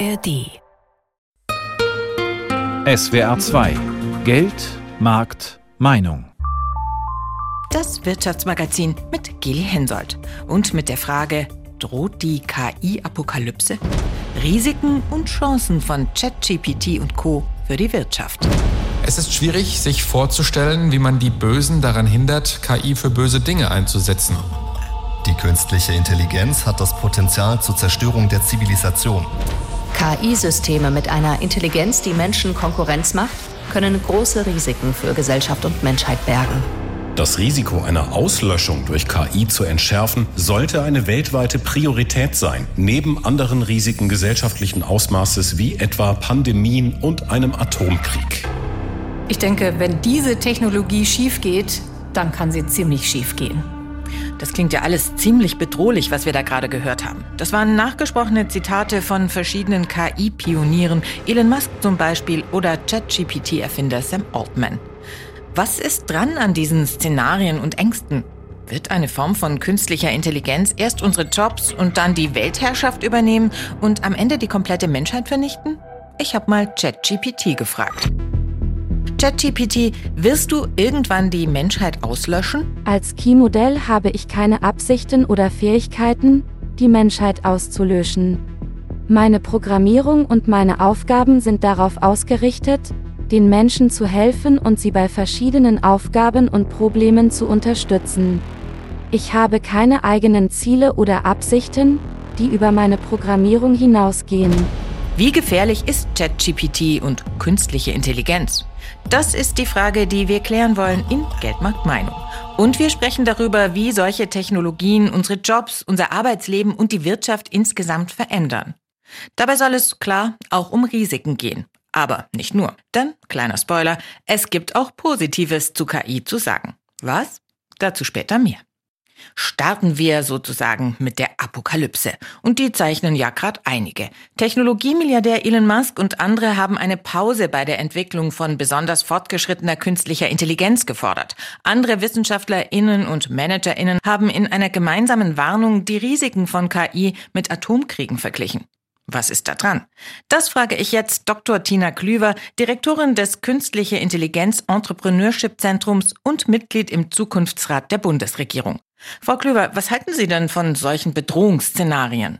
ARD. SWR 2 Geld, Markt, Meinung. Das Wirtschaftsmagazin mit Geli Hensoldt und mit der Frage, droht die KI-Apokalypse? Risiken und Chancen von ChatGPT und Co. für die Wirtschaft. Es ist schwierig, sich vorzustellen, wie man die Bösen daran hindert, KI für böse Dinge einzusetzen. Die künstliche Intelligenz hat das Potenzial zur Zerstörung der Zivilisation. KI-Systeme mit einer Intelligenz, die Menschen Konkurrenz macht, können große Risiken für Gesellschaft und Menschheit bergen. Das Risiko einer Auslöschung durch KI zu entschärfen, sollte eine weltweite Priorität sein, neben anderen Risiken gesellschaftlichen Ausmaßes wie etwa Pandemien und einem Atomkrieg. Ich denke, wenn diese Technologie schief geht, dann kann sie ziemlich schief gehen. Das klingt ja alles ziemlich bedrohlich, was wir da gerade gehört haben. Das waren nachgesprochene Zitate von verschiedenen KI-Pionieren, Elon Musk zum Beispiel oder ChatGPT-Erfinder Sam Altman. Was ist dran an diesen Szenarien und Ängsten? Wird eine Form von künstlicher Intelligenz erst unsere Jobs und dann die Weltherrschaft übernehmen und am Ende die komplette Menschheit vernichten? Ich habe mal ChatGPT gefragt. ChatGPT, wirst du irgendwann die Menschheit auslöschen? Als Key-Modell habe ich keine Absichten oder Fähigkeiten, die Menschheit auszulöschen. Meine Programmierung und meine Aufgaben sind darauf ausgerichtet, den Menschen zu helfen und sie bei verschiedenen Aufgaben und Problemen zu unterstützen. Ich habe keine eigenen Ziele oder Absichten, die über meine Programmierung hinausgehen. Wie gefährlich ist ChatGPT und künstliche Intelligenz? Das ist die Frage, die wir klären wollen in Geldmarkt Meinung. Und wir sprechen darüber, wie solche Technologien unsere Jobs, unser Arbeitsleben und die Wirtschaft insgesamt verändern. Dabei soll es klar auch um Risiken gehen. Aber nicht nur. Denn, kleiner Spoiler, es gibt auch Positives zu KI zu sagen. Was? Dazu später mehr. Starten wir sozusagen mit der Apokalypse. Und die zeichnen ja gerade einige. Technologiemilliardär Elon Musk und andere haben eine Pause bei der Entwicklung von besonders fortgeschrittener künstlicher Intelligenz gefordert. Andere WissenschaftlerInnen und ManagerInnen haben in einer gemeinsamen Warnung die Risiken von KI mit Atomkriegen verglichen. Was ist da dran? Das frage ich jetzt Dr. Tina Klüver, Direktorin des Künstliche Intelligenz Entrepreneurship Zentrums und Mitglied im Zukunftsrat der Bundesregierung. Frau Klüver, was halten Sie denn von solchen Bedrohungsszenarien?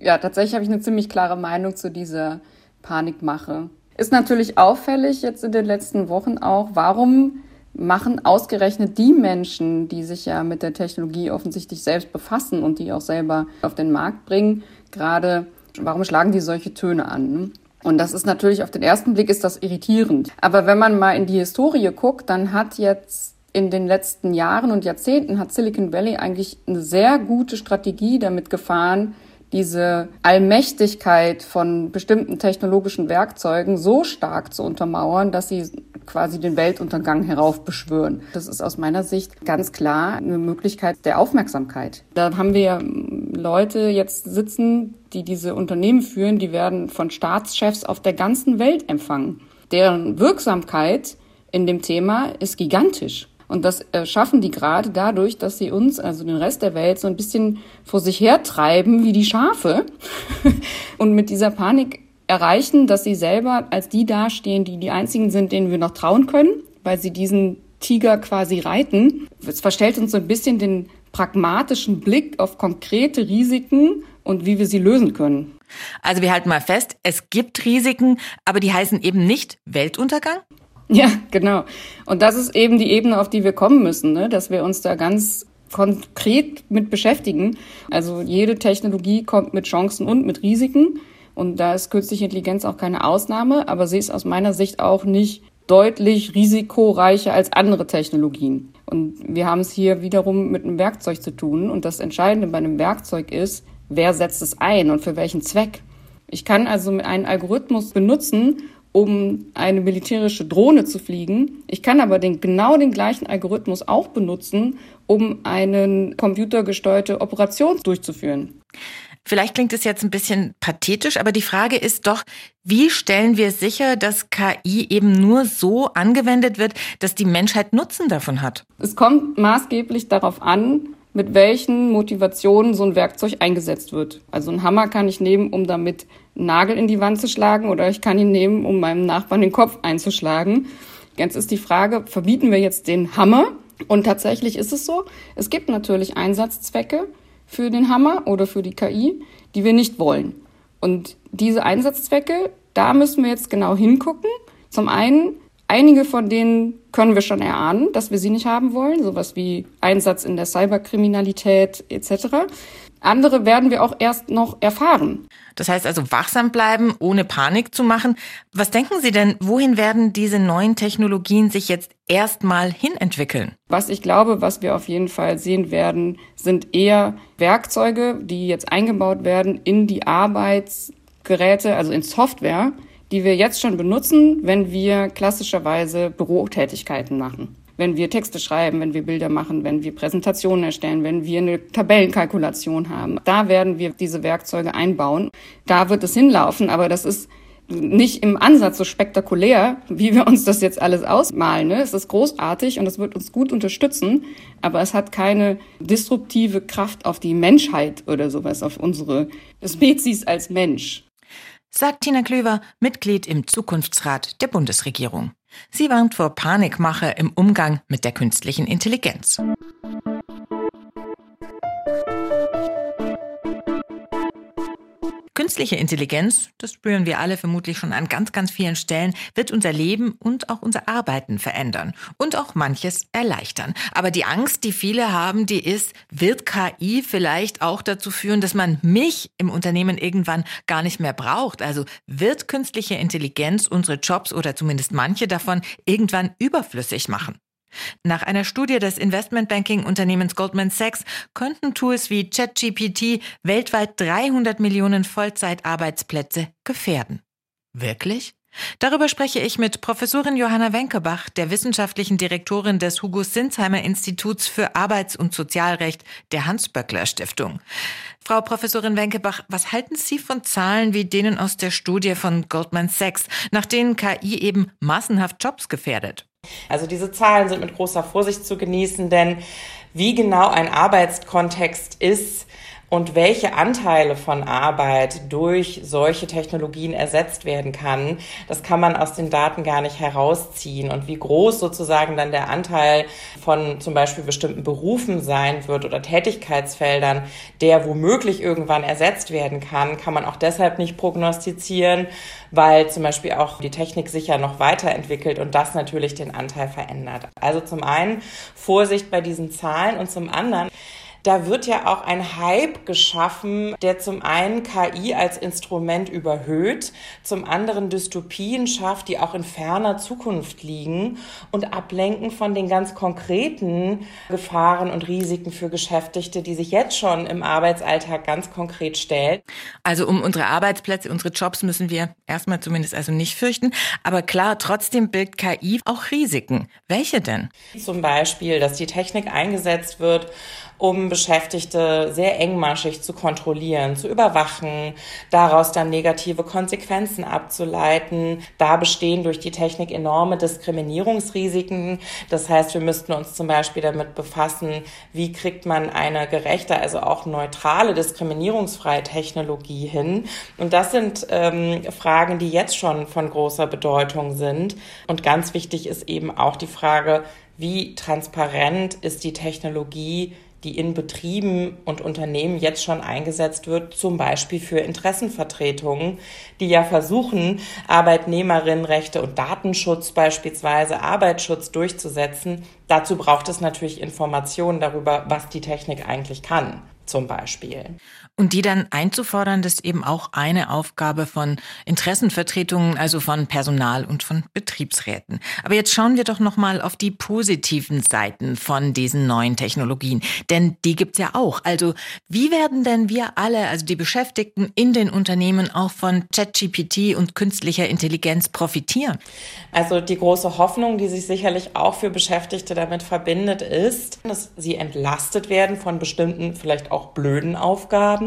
Ja, tatsächlich habe ich eine ziemlich klare Meinung zu dieser Panikmache. Ist natürlich auffällig jetzt in den letzten Wochen auch, warum machen ausgerechnet die Menschen, die sich ja mit der Technologie offensichtlich selbst befassen und die auch selber auf den Markt bringen, gerade Warum schlagen die solche Töne an? Ne? Und das ist natürlich auf den ersten Blick ist das irritierend. Aber wenn man mal in die Historie guckt, dann hat jetzt in den letzten Jahren und Jahrzehnten hat Silicon Valley eigentlich eine sehr gute Strategie damit gefahren, diese Allmächtigkeit von bestimmten technologischen Werkzeugen so stark zu untermauern, dass sie quasi den Weltuntergang heraufbeschwören. Das ist aus meiner Sicht ganz klar eine Möglichkeit der Aufmerksamkeit. Da haben wir Leute jetzt sitzen, die diese Unternehmen führen, die werden von Staatschefs auf der ganzen Welt empfangen. Deren Wirksamkeit in dem Thema ist gigantisch. Und das schaffen die gerade dadurch, dass sie uns, also den Rest der Welt, so ein bisschen vor sich hertreiben wie die Schafe und mit dieser Panik erreichen, dass sie selber als die dastehen, die die einzigen sind, denen wir noch trauen können, weil sie diesen Tiger quasi reiten. Es verstellt uns so ein bisschen den pragmatischen Blick auf konkrete Risiken und wie wir sie lösen können. Also wir halten mal fest, es gibt Risiken, aber die heißen eben nicht Weltuntergang? Ja, genau. Und das ist eben die Ebene, auf die wir kommen müssen, ne? dass wir uns da ganz konkret mit beschäftigen. Also jede Technologie kommt mit Chancen und mit Risiken. Und da ist künstliche Intelligenz auch keine Ausnahme, aber sie ist aus meiner Sicht auch nicht deutlich risikoreicher als andere Technologien. Und wir haben es hier wiederum mit einem Werkzeug zu tun. Und das Entscheidende bei einem Werkzeug ist, wer setzt es ein und für welchen Zweck. Ich kann also einen Algorithmus benutzen, um eine militärische Drohne zu fliegen. Ich kann aber den, genau den gleichen Algorithmus auch benutzen, um eine computergesteuerte Operation durchzuführen. Vielleicht klingt es jetzt ein bisschen pathetisch, aber die Frage ist doch, wie stellen wir sicher, dass KI eben nur so angewendet wird, dass die Menschheit Nutzen davon hat? Es kommt maßgeblich darauf an, mit welchen Motivationen so ein Werkzeug eingesetzt wird. Also einen Hammer kann ich nehmen, um damit Nagel in die Wand zu schlagen oder ich kann ihn nehmen, um meinem Nachbarn den Kopf einzuschlagen. Jetzt ist die Frage, verbieten wir jetzt den Hammer? Und tatsächlich ist es so, es gibt natürlich Einsatzzwecke für den Hammer oder für die KI, die wir nicht wollen. Und diese Einsatzzwecke, da müssen wir jetzt genau hingucken. Zum einen, einige von denen können wir schon erahnen, dass wir sie nicht haben wollen, sowas wie Einsatz in der Cyberkriminalität etc. Andere werden wir auch erst noch erfahren. Das heißt also wachsam bleiben, ohne Panik zu machen. Was denken Sie denn, wohin werden diese neuen Technologien sich jetzt erstmal hinentwickeln? Was ich glaube, was wir auf jeden Fall sehen werden, sind eher Werkzeuge, die jetzt eingebaut werden in die Arbeitsgeräte, also in Software, die wir jetzt schon benutzen, wenn wir klassischerweise Bürotätigkeiten machen wenn wir Texte schreiben, wenn wir Bilder machen, wenn wir Präsentationen erstellen, wenn wir eine Tabellenkalkulation haben. Da werden wir diese Werkzeuge einbauen. Da wird es hinlaufen, aber das ist nicht im Ansatz so spektakulär, wie wir uns das jetzt alles ausmalen. Ne? Es ist großartig und es wird uns gut unterstützen, aber es hat keine disruptive Kraft auf die Menschheit oder sowas, auf unsere Spezies als Mensch. Sagt Tina Klöver, Mitglied im Zukunftsrat der Bundesregierung. Sie warnt vor Panikmache im Umgang mit der künstlichen Intelligenz. Künstliche Intelligenz, das spüren wir alle vermutlich schon an ganz, ganz vielen Stellen, wird unser Leben und auch unser Arbeiten verändern und auch manches erleichtern. Aber die Angst, die viele haben, die ist, wird KI vielleicht auch dazu führen, dass man mich im Unternehmen irgendwann gar nicht mehr braucht? Also wird künstliche Intelligenz unsere Jobs oder zumindest manche davon irgendwann überflüssig machen? Nach einer Studie des Investmentbanking-Unternehmens Goldman Sachs könnten Tools wie ChatGPT weltweit 300 Millionen Vollzeitarbeitsplätze gefährden. Wirklich? Darüber spreche ich mit Professorin Johanna Wenkebach, der wissenschaftlichen Direktorin des Hugo Sinsheimer Instituts für Arbeits- und Sozialrecht der Hans-Böckler Stiftung. Frau Professorin Wenkebach, was halten Sie von Zahlen wie denen aus der Studie von Goldman Sachs, nach denen KI eben massenhaft Jobs gefährdet? Also diese Zahlen sind mit großer Vorsicht zu genießen, denn wie genau ein Arbeitskontext ist, und welche Anteile von Arbeit durch solche Technologien ersetzt werden kann, das kann man aus den Daten gar nicht herausziehen. Und wie groß sozusagen dann der Anteil von zum Beispiel bestimmten Berufen sein wird oder Tätigkeitsfeldern, der womöglich irgendwann ersetzt werden kann, kann man auch deshalb nicht prognostizieren, weil zum Beispiel auch die Technik sich ja noch weiterentwickelt und das natürlich den Anteil verändert. Also zum einen Vorsicht bei diesen Zahlen und zum anderen da wird ja auch ein Hype geschaffen, der zum einen KI als Instrument überhöht, zum anderen Dystopien schafft, die auch in ferner Zukunft liegen und ablenken von den ganz konkreten Gefahren und Risiken für Beschäftigte, die sich jetzt schon im Arbeitsalltag ganz konkret stellen. Also um unsere Arbeitsplätze, unsere Jobs müssen wir erstmal zumindest also nicht fürchten. Aber klar, trotzdem birgt KI auch Risiken. Welche denn? Zum Beispiel, dass die Technik eingesetzt wird, um Beschäftigte sehr engmaschig zu kontrollieren, zu überwachen, daraus dann negative Konsequenzen abzuleiten. Da bestehen durch die Technik enorme Diskriminierungsrisiken. Das heißt, wir müssten uns zum Beispiel damit befassen, wie kriegt man eine gerechte, also auch neutrale, diskriminierungsfreie Technologie hin. Und das sind ähm, Fragen, die jetzt schon von großer Bedeutung sind. Und ganz wichtig ist eben auch die Frage, wie transparent ist die Technologie, die in Betrieben und Unternehmen jetzt schon eingesetzt wird, zum Beispiel für Interessenvertretungen, die ja versuchen, Arbeitnehmerinnenrechte und Datenschutz beispielsweise, Arbeitsschutz durchzusetzen. Dazu braucht es natürlich Informationen darüber, was die Technik eigentlich kann zum Beispiel. Und die dann einzufordern, das ist eben auch eine Aufgabe von Interessenvertretungen, also von Personal und von Betriebsräten. Aber jetzt schauen wir doch nochmal auf die positiven Seiten von diesen neuen Technologien. Denn die gibt's ja auch. Also wie werden denn wir alle, also die Beschäftigten in den Unternehmen auch von ChatGPT und künstlicher Intelligenz profitieren? Also die große Hoffnung, die sich sicherlich auch für Beschäftigte damit verbindet, ist, dass sie entlastet werden von bestimmten, vielleicht auch blöden Aufgaben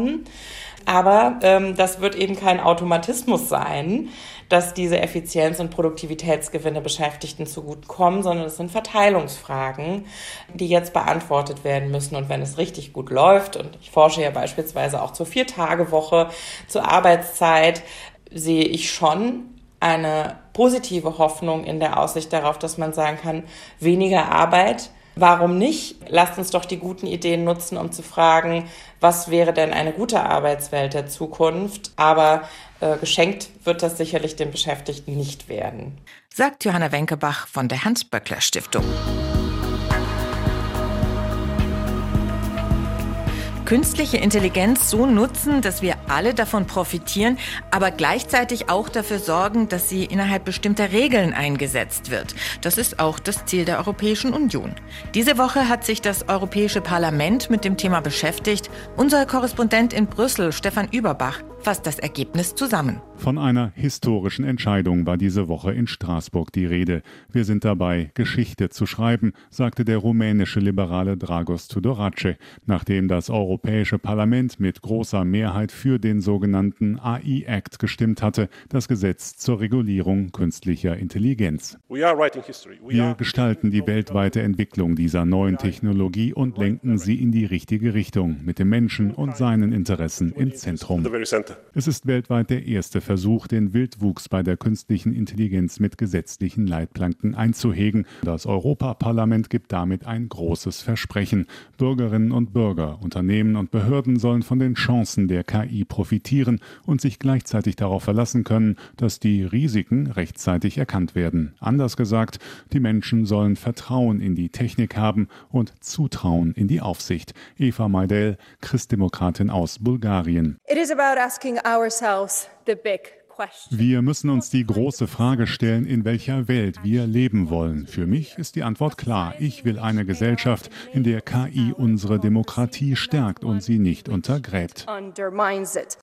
Aber ähm, das wird eben kein Automatismus sein, dass diese Effizienz- und Produktivitätsgewinne Beschäftigten zugutekommen, sondern es sind Verteilungsfragen, die jetzt beantwortet werden müssen. Und wenn es richtig gut läuft, und ich forsche ja beispielsweise auch zur Vier-Tage-Woche, zur Arbeitszeit, sehe ich schon eine positive Hoffnung in der Aussicht darauf, dass man sagen kann, weniger Arbeit. Warum nicht? Lasst uns doch die guten Ideen nutzen, um zu fragen, was wäre denn eine gute Arbeitswelt der Zukunft? Aber äh, geschenkt wird das sicherlich den Beschäftigten nicht werden. Sagt Johanna Wenkebach von der Hans-Böckler-Stiftung. Künstliche Intelligenz so nutzen, dass wir alle davon profitieren, aber gleichzeitig auch dafür sorgen, dass sie innerhalb bestimmter Regeln eingesetzt wird. Das ist auch das Ziel der Europäischen Union. Diese Woche hat sich das Europäische Parlament mit dem Thema beschäftigt. Unser Korrespondent in Brüssel, Stefan Überbach, fasst das Ergebnis zusammen. Von einer historischen Entscheidung war diese Woche in Straßburg die Rede. Wir sind dabei, Geschichte zu schreiben, sagte der rumänische Liberale Dragos Tudorace, nachdem das Europäische Parlament mit großer Mehrheit für den sogenannten AI-Act gestimmt hatte, das Gesetz zur Regulierung künstlicher Intelligenz. Wir gestalten die weltweite Entwicklung dieser neuen Technologie und lenken sie in die richtige Richtung, mit dem Menschen und seinen Interessen im Zentrum. Es ist weltweit der erste Versuch, den Wildwuchs bei der künstlichen Intelligenz mit gesetzlichen Leitplanken einzuhegen. Das Europaparlament gibt damit ein großes Versprechen. Bürgerinnen und Bürger, Unternehmen und Behörden sollen von den Chancen der KI profitieren und sich gleichzeitig darauf verlassen können, dass die Risiken rechtzeitig erkannt werden. Anders gesagt, die Menschen sollen Vertrauen in die Technik haben und Zutrauen in die Aufsicht. Eva Maidel, Christdemokratin aus Bulgarien. It is about asking ourselves the big wir müssen uns die große Frage stellen, in welcher Welt wir leben wollen. Für mich ist die Antwort klar. Ich will eine Gesellschaft, in der KI unsere Demokratie stärkt und sie nicht untergräbt.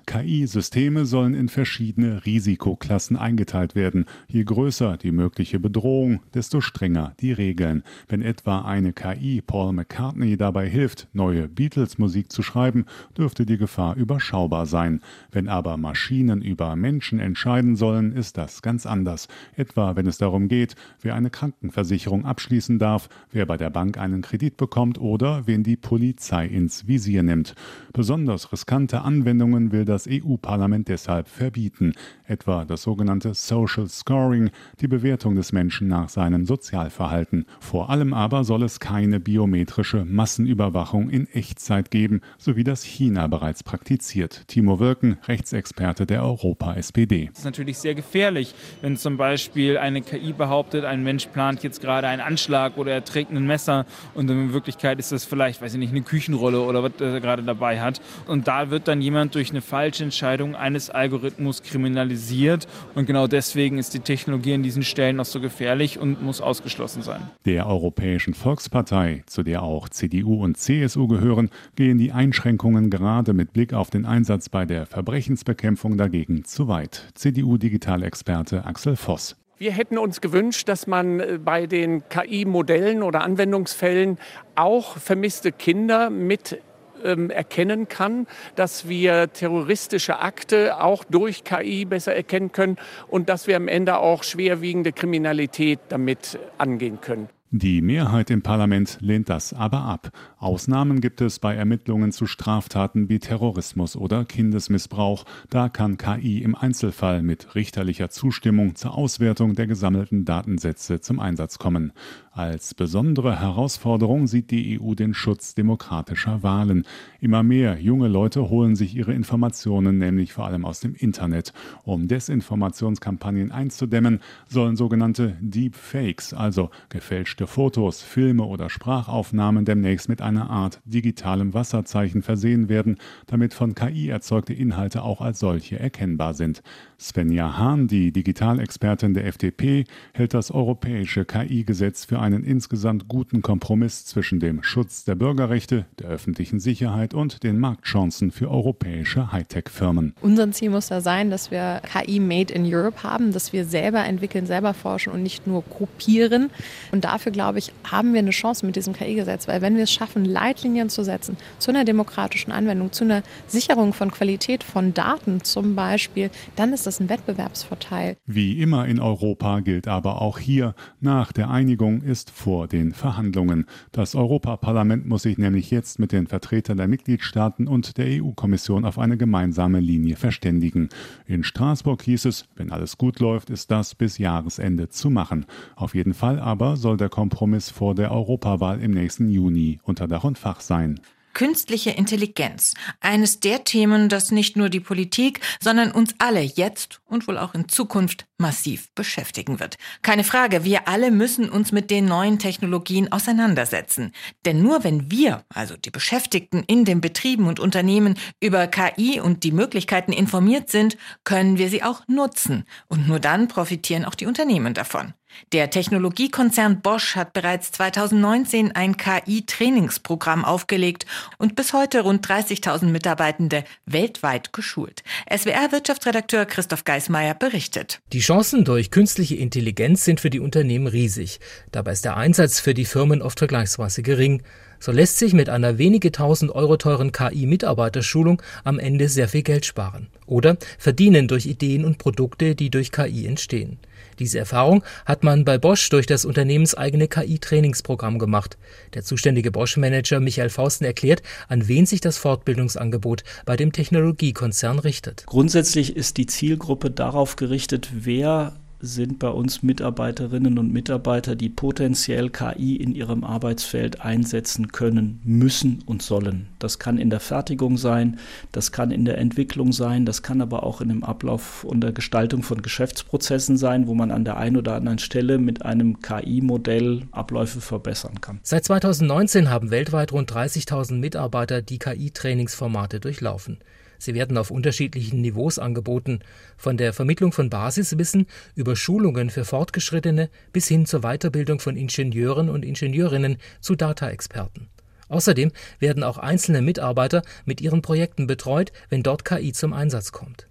KI-Systeme sollen in verschiedene Risikoklassen eingeteilt werden. Je größer die mögliche Bedrohung, desto strenger die Regeln. Wenn etwa eine KI Paul McCartney dabei hilft, neue Beatles-Musik zu schreiben, dürfte die Gefahr überschaubar sein. Wenn aber Maschinen über Menschen entscheiden sollen, ist das ganz anders. Etwa wenn es darum geht, wer eine Krankenversicherung abschließen darf, wer bei der Bank einen Kredit bekommt oder wen die Polizei ins Visier nimmt. Besonders riskante Anwendungen will das EU-Parlament deshalb verbieten, etwa das sogenannte Social Scoring, die Bewertung des Menschen nach seinem Sozialverhalten. Vor allem aber soll es keine biometrische Massenüberwachung in Echtzeit geben, so wie das China bereits praktiziert. Timo Wirken, Rechtsexperte der Europa-SPD. Es ist natürlich sehr gefährlich, wenn zum Beispiel eine KI behauptet, ein Mensch plant jetzt gerade einen Anschlag oder er trägt ein Messer und in Wirklichkeit ist das vielleicht, weiß ich nicht, eine Küchenrolle oder was er gerade dabei hat. Und da wird dann jemand durch eine falsche Entscheidung eines Algorithmus kriminalisiert und genau deswegen ist die Technologie an diesen Stellen auch so gefährlich und muss ausgeschlossen sein. Der Europäischen Volkspartei, zu der auch CDU und CSU gehören, gehen die Einschränkungen gerade mit Blick auf den Einsatz bei der Verbrechensbekämpfung dagegen zu weit. CDU-Digitalexperte Axel Voss. Wir hätten uns gewünscht, dass man äh, bei den KI-Modellen oder Anwendungsfällen auch vermisste Kinder mit ähm, erkennen kann, dass wir terroristische Akte auch durch KI besser erkennen können und dass wir am Ende auch schwerwiegende Kriminalität damit angehen können. Die Mehrheit im Parlament lehnt das aber ab. Ausnahmen gibt es bei Ermittlungen zu Straftaten wie Terrorismus oder Kindesmissbrauch. Da kann KI im Einzelfall mit richterlicher Zustimmung zur Auswertung der gesammelten Datensätze zum Einsatz kommen. Als besondere Herausforderung sieht die EU den Schutz demokratischer Wahlen. Immer mehr junge Leute holen sich ihre Informationen nämlich vor allem aus dem Internet. Um Desinformationskampagnen einzudämmen, sollen sogenannte Deepfakes, also gefälschte Fotos, Filme oder Sprachaufnahmen demnächst mit einer Art digitalem Wasserzeichen versehen werden, damit von KI erzeugte Inhalte auch als solche erkennbar sind. Svenja Hahn, die Digitalexpertin der FDP, hält das europäische KI-Gesetz für einen insgesamt guten Kompromiss zwischen dem Schutz der Bürgerrechte, der öffentlichen Sicherheit und den Marktchancen für europäische Hightech-Firmen. Unser Ziel muss da sein, dass wir KI Made in Europe haben, dass wir selber entwickeln, selber forschen und nicht nur kopieren. Und dafür, glaube ich, haben wir eine Chance mit diesem KI-Gesetz, weil wenn wir es schaffen, Leitlinien zu setzen zu einer demokratischen Anwendung, zu einer Sicherung von Qualität von Daten zum Beispiel, dann ist das ein Wettbewerbsvorteil. Wie immer in Europa gilt aber auch hier, nach der Einigung ist vor den Verhandlungen. Das Europaparlament muss sich nämlich jetzt mit den Vertretern der Mitgliedstaaten und der EU-Kommission auf eine gemeinsame Linie verständigen. In Straßburg hieß es, wenn alles gut läuft, ist das bis Jahresende zu machen. Auf jeden Fall aber soll der Kompromiss vor der Europawahl im nächsten Juni unter Dach und Fach sein. Künstliche Intelligenz. Eines der Themen, das nicht nur die Politik, sondern uns alle jetzt und wohl auch in Zukunft massiv beschäftigen wird. Keine Frage, wir alle müssen uns mit den neuen Technologien auseinandersetzen. Denn nur wenn wir, also die Beschäftigten in den Betrieben und Unternehmen, über KI und die Möglichkeiten informiert sind, können wir sie auch nutzen. Und nur dann profitieren auch die Unternehmen davon. Der Technologiekonzern Bosch hat bereits 2019 ein KI-Trainingsprogramm aufgelegt und bis heute rund 30.000 Mitarbeitende weltweit geschult. SWR-Wirtschaftsredakteur Christoph Geismeier berichtet. Die Chancen durch künstliche Intelligenz sind für die Unternehmen riesig. Dabei ist der Einsatz für die Firmen oft vergleichsweise gering. So lässt sich mit einer wenige tausend Euro teuren KI-Mitarbeiterschulung am Ende sehr viel Geld sparen. Oder verdienen durch Ideen und Produkte, die durch KI entstehen. Diese Erfahrung hat man bei Bosch durch das unternehmenseigene KI-Trainingsprogramm gemacht. Der zuständige Bosch-Manager Michael Fausten erklärt, an wen sich das Fortbildungsangebot bei dem Technologiekonzern richtet. Grundsätzlich ist die Zielgruppe darauf gerichtet, wer sind bei uns Mitarbeiterinnen und Mitarbeiter, die potenziell KI in ihrem Arbeitsfeld einsetzen können, müssen und sollen. Das kann in der Fertigung sein, das kann in der Entwicklung sein, das kann aber auch in dem Ablauf und der Gestaltung von Geschäftsprozessen sein, wo man an der einen oder anderen Stelle mit einem KI-Modell Abläufe verbessern kann. Seit 2019 haben weltweit rund 30.000 Mitarbeiter die KI-Trainingsformate durchlaufen. Sie werden auf unterschiedlichen Niveaus angeboten, von der Vermittlung von Basiswissen über Schulungen für Fortgeschrittene bis hin zur Weiterbildung von Ingenieuren und Ingenieurinnen zu Data-Experten. Außerdem werden auch einzelne Mitarbeiter mit ihren Projekten betreut, wenn dort KI zum Einsatz kommt.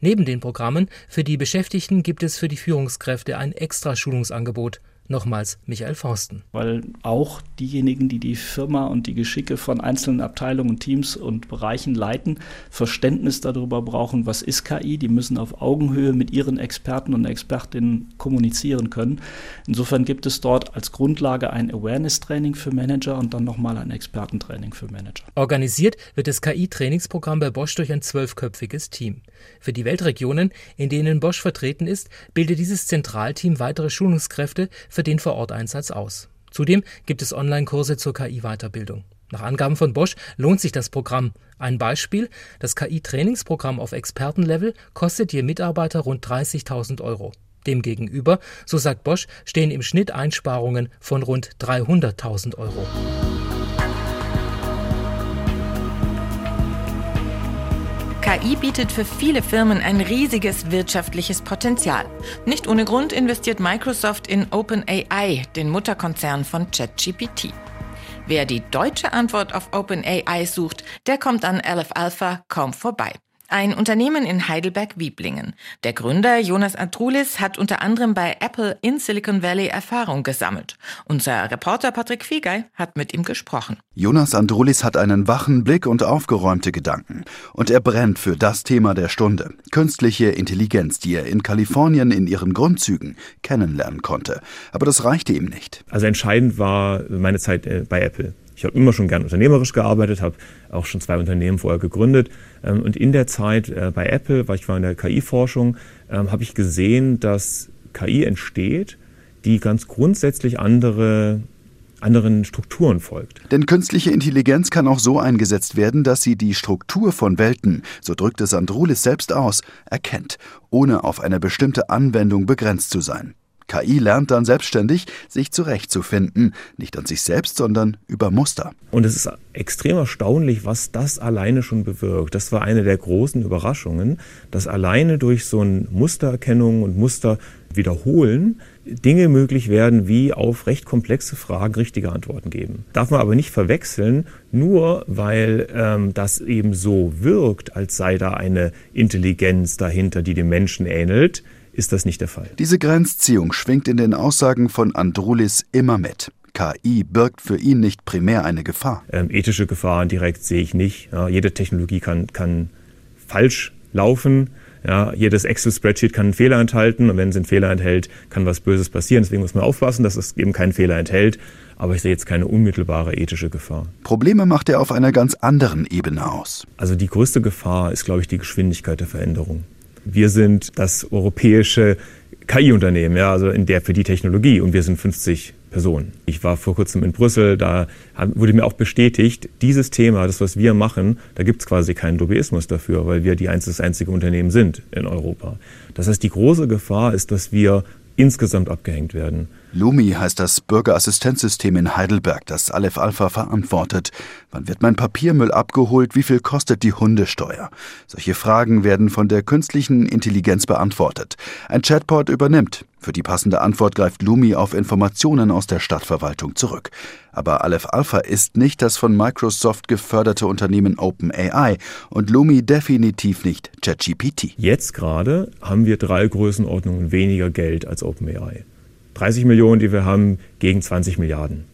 Neben den Programmen für die Beschäftigten gibt es für die Führungskräfte ein extra Schulungsangebot Nochmals Michael Forsten. Weil auch diejenigen, die die Firma und die Geschicke von einzelnen Abteilungen, Teams und Bereichen leiten, Verständnis darüber brauchen, was ist KI. Die müssen auf Augenhöhe mit ihren Experten und Expertinnen kommunizieren können. Insofern gibt es dort als Grundlage ein Awareness-Training für Manager und dann nochmal ein Expertentraining für Manager. Organisiert wird das KI-Trainingsprogramm bei Bosch durch ein zwölfköpfiges Team. Für die Weltregionen, in denen Bosch vertreten ist, bildet dieses Zentralteam weitere Schulungskräfte für für den Vororteinsatz aus. Zudem gibt es Online-Kurse zur KI-Weiterbildung. Nach Angaben von Bosch lohnt sich das Programm. Ein Beispiel, das KI-Trainingsprogramm auf Expertenlevel kostet je Mitarbeiter rund 30.000 Euro. Demgegenüber, so sagt Bosch, stehen im Schnitt Einsparungen von rund 300.000 Euro. KI bietet für viele Firmen ein riesiges wirtschaftliches Potenzial. Nicht ohne Grund investiert Microsoft in OpenAI, den Mutterkonzern von ChatGPT. Wer die deutsche Antwort auf OpenAI sucht, der kommt an Aleph Alpha kaum vorbei. Ein Unternehmen in Heidelberg-Wieblingen. Der Gründer Jonas Andrulis hat unter anderem bei Apple in Silicon Valley Erfahrung gesammelt. Unser Reporter Patrick Fiegei hat mit ihm gesprochen. Jonas Andrulis hat einen wachen Blick und aufgeräumte Gedanken. Und er brennt für das Thema der Stunde. Künstliche Intelligenz, die er in Kalifornien in ihren Grundzügen kennenlernen konnte. Aber das reichte ihm nicht. Also entscheidend war meine Zeit äh, bei Apple. Ich habe immer schon gern unternehmerisch gearbeitet, habe auch schon zwei Unternehmen vorher gegründet. Ähm, und in der Zeit äh, bei Apple, weil ich war in der KI-Forschung, ähm, habe ich gesehen, dass KI entsteht, die ganz grundsätzlich andere anderen Strukturen folgt. Denn künstliche Intelligenz kann auch so eingesetzt werden, dass sie die Struktur von Welten, so drückt es Andrulis selbst aus, erkennt, ohne auf eine bestimmte Anwendung begrenzt zu sein. KI lernt dann selbstständig, sich zurechtzufinden, nicht an sich selbst, sondern über Muster. Und es ist extrem erstaunlich, was das alleine schon bewirkt. Das war eine der großen Überraschungen, dass alleine durch so ein Mustererkennung und Muster wiederholen Dinge möglich werden, wie auf recht komplexe Fragen richtige Antworten geben. Darf man aber nicht verwechseln, nur weil ähm, das eben so wirkt, als sei da eine Intelligenz dahinter, die dem Menschen ähnelt, ist das nicht der Fall. Diese Grenzziehung schwingt in den Aussagen von Andrulis immer mit. KI birgt für ihn nicht primär eine Gefahr. Ähm, ethische Gefahren direkt sehe ich nicht. Ja, jede Technologie kann, kann falsch laufen. Ja, jedes Excel-Spreadsheet kann einen Fehler enthalten und wenn es einen Fehler enthält, kann was Böses passieren. Deswegen muss man aufpassen, dass es eben keinen Fehler enthält. Aber ich sehe jetzt keine unmittelbare ethische Gefahr. Probleme macht er auf einer ganz anderen Ebene aus. Also die größte Gefahr ist, glaube ich, die Geschwindigkeit der Veränderung. Wir sind das europäische KI-Unternehmen, ja, also in der für die Technologie und wir sind 50 Personen. Ich war vor kurzem in Brüssel, da wurde mir auch bestätigt, dieses Thema, das, was wir machen, da gibt es quasi keinen Lobbyismus dafür, weil wir die das einzige Unternehmen sind in Europa. Das heißt, die große Gefahr ist, dass wir insgesamt abgehängt werden. Lumi heißt das Bürgerassistenzsystem in Heidelberg, das Aleph Alpha verantwortet. Wann wird mein Papiermüll abgeholt? Wie viel kostet die Hundesteuer? Solche Fragen werden von der künstlichen Intelligenz beantwortet. Ein Chatbot übernimmt. Für die passende Antwort greift Lumi auf Informationen aus der Stadtverwaltung zurück. Aber Aleph Alpha ist nicht das von Microsoft geförderte Unternehmen OpenAI und Lumi definitiv nicht ChatGPT. Jetzt gerade haben wir drei Größenordnungen weniger Geld als OpenAI. 30 Millionen, die wir haben, gegen 20 Milliarden.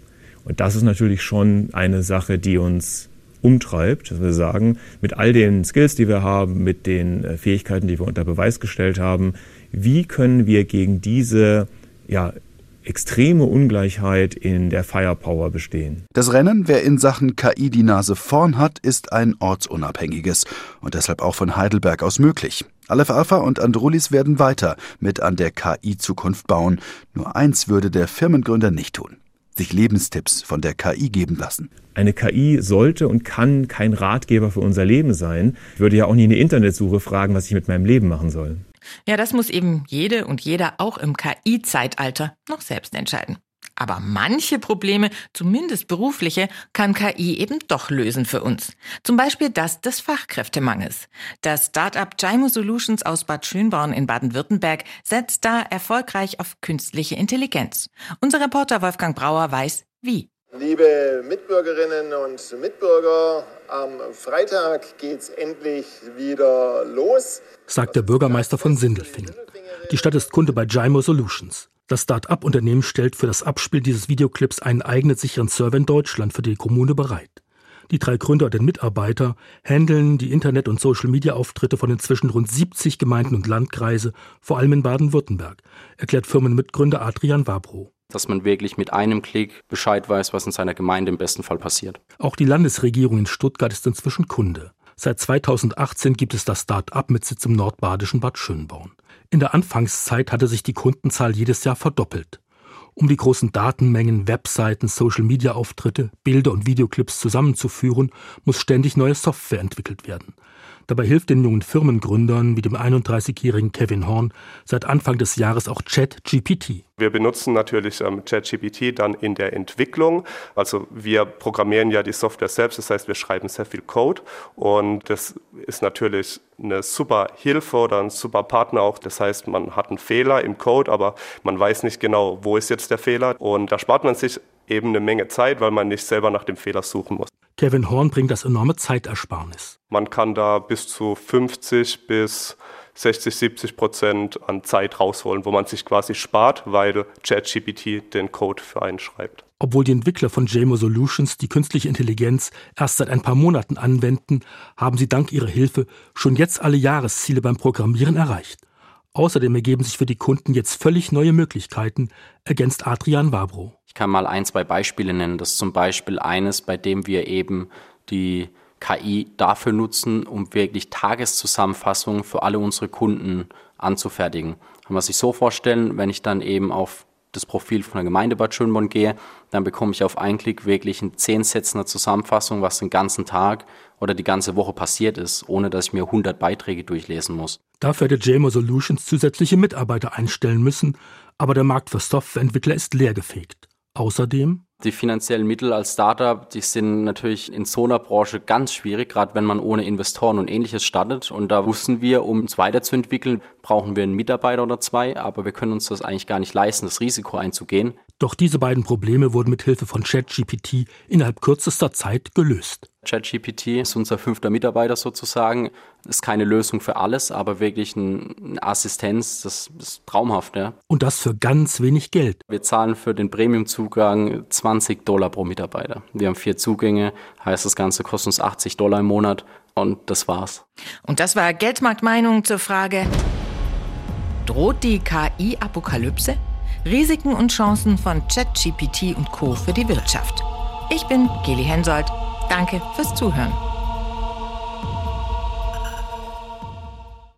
Und das ist natürlich schon eine Sache, die uns umtreibt, dass wir sagen, mit all den Skills, die wir haben, mit den äh, Fähigkeiten, die wir unter Beweis gestellt haben, wie können wir gegen diese ja, extreme Ungleichheit in der Firepower bestehen. Das Rennen, wer in Sachen KI die Nase vorn hat, ist ein ortsunabhängiges und deshalb auch von Heidelberg aus möglich. Aleph Alpha und Androlis werden weiter mit an der KI-Zukunft bauen. Nur eins würde der Firmengründer nicht tun. Sich Lebenstipps von der KI geben lassen. Eine KI sollte und kann kein Ratgeber für unser Leben sein. Ich würde ja auch nie eine Internetsuche fragen, was ich mit meinem Leben machen soll. Ja, das muss eben jede und jeder auch im KI-Zeitalter noch selbst entscheiden. Aber manche Probleme, zumindest berufliche, kann KI eben doch lösen für uns. Zum Beispiel das des Fachkräftemangels. Das Startup Jaimo Solutions aus Bad Schönborn in Baden-Württemberg setzt da erfolgreich auf künstliche Intelligenz. Unser Reporter Wolfgang Brauer weiß, wie. Liebe Mitbürgerinnen und Mitbürger, am Freitag geht's endlich wieder los, sagt der Bürgermeister von Sindelfingen. Die Stadt ist Kunde bei Jaimo Solutions. Das Start-up-Unternehmen stellt für das Abspiel dieses Videoclips einen eigenen sicheren Server in Deutschland für die Kommune bereit. Die drei Gründer und den Mitarbeiter handeln die Internet- und Social-Media-Auftritte von inzwischen rund 70 Gemeinden und Landkreise, vor allem in Baden-Württemberg, erklärt Firmenmitgründer Adrian Wabro. Dass man wirklich mit einem Klick Bescheid weiß, was in seiner Gemeinde im besten Fall passiert. Auch die Landesregierung in Stuttgart ist inzwischen Kunde. Seit 2018 gibt es das Start-up mit Sitz im nordbadischen Bad Schönborn. In der Anfangszeit hatte sich die Kundenzahl jedes Jahr verdoppelt. Um die großen Datenmengen, Webseiten, Social-Media-Auftritte, Bilder und Videoclips zusammenzuführen, muss ständig neue Software entwickelt werden. Dabei hilft den jungen Firmengründern wie dem 31-jährigen Kevin Horn seit Anfang des Jahres auch ChatGPT. Wir benutzen natürlich ähm, ChatGPT dann in der Entwicklung. Also wir programmieren ja die Software selbst, das heißt wir schreiben sehr viel Code und das ist natürlich eine super Hilfe oder ein super Partner auch. Das heißt, man hat einen Fehler im Code, aber man weiß nicht genau, wo ist jetzt der Fehler und da spart man sich eben eine Menge Zeit, weil man nicht selber nach dem Fehler suchen muss. Kevin Horn bringt das enorme Zeitersparnis. Man kann da bis zu 50 bis 60, 70 Prozent an Zeit rausholen, wo man sich quasi spart, weil ChatGPT den Code für einen schreibt. Obwohl die Entwickler von JMO Solutions die künstliche Intelligenz erst seit ein paar Monaten anwenden, haben sie dank ihrer Hilfe schon jetzt alle Jahresziele beim Programmieren erreicht. Außerdem ergeben sich für die Kunden jetzt völlig neue Möglichkeiten, ergänzt Adrian Wabro kann mal ein, zwei Beispiele nennen. Das ist zum Beispiel eines, bei dem wir eben die KI dafür nutzen, um wirklich Tageszusammenfassungen für alle unsere Kunden anzufertigen. Kann man sich so vorstellen, wenn ich dann eben auf das Profil von der Gemeinde Bad Schönborn gehe, dann bekomme ich auf einen Klick wirklich in zehn Sätzen eine Zusammenfassung, was den ganzen Tag oder die ganze Woche passiert ist, ohne dass ich mir 100 Beiträge durchlesen muss. Dafür hätte JMO Solutions zusätzliche Mitarbeiter einstellen müssen, aber der Markt für Softwareentwickler ist leergefegt. Außerdem die finanziellen Mittel als Startup, die sind natürlich in so einer Branche ganz schwierig, gerade wenn man ohne Investoren und ähnliches startet. Und da wussten wir, um uns weiterzuentwickeln, brauchen wir einen Mitarbeiter oder zwei, aber wir können uns das eigentlich gar nicht leisten, das Risiko einzugehen. Doch diese beiden Probleme wurden mit Hilfe von ChatGPT innerhalb kürzester Zeit gelöst. ChatGPT ist unser fünfter Mitarbeiter sozusagen. Ist keine Lösung für alles, aber wirklich eine Assistenz, das ist traumhaft. Ja. Und das für ganz wenig Geld. Wir zahlen für den Premium-Zugang 20 Dollar pro Mitarbeiter. Wir haben vier Zugänge, heißt das Ganze kostet uns 80 Dollar im Monat und das war's. Und das war Geldmarktmeinung zur Frage, droht die KI-Apokalypse? Risiken und Chancen von ChatGPT und Co. für die Wirtschaft. Ich bin Geli Hensoldt. Danke fürs Zuhören.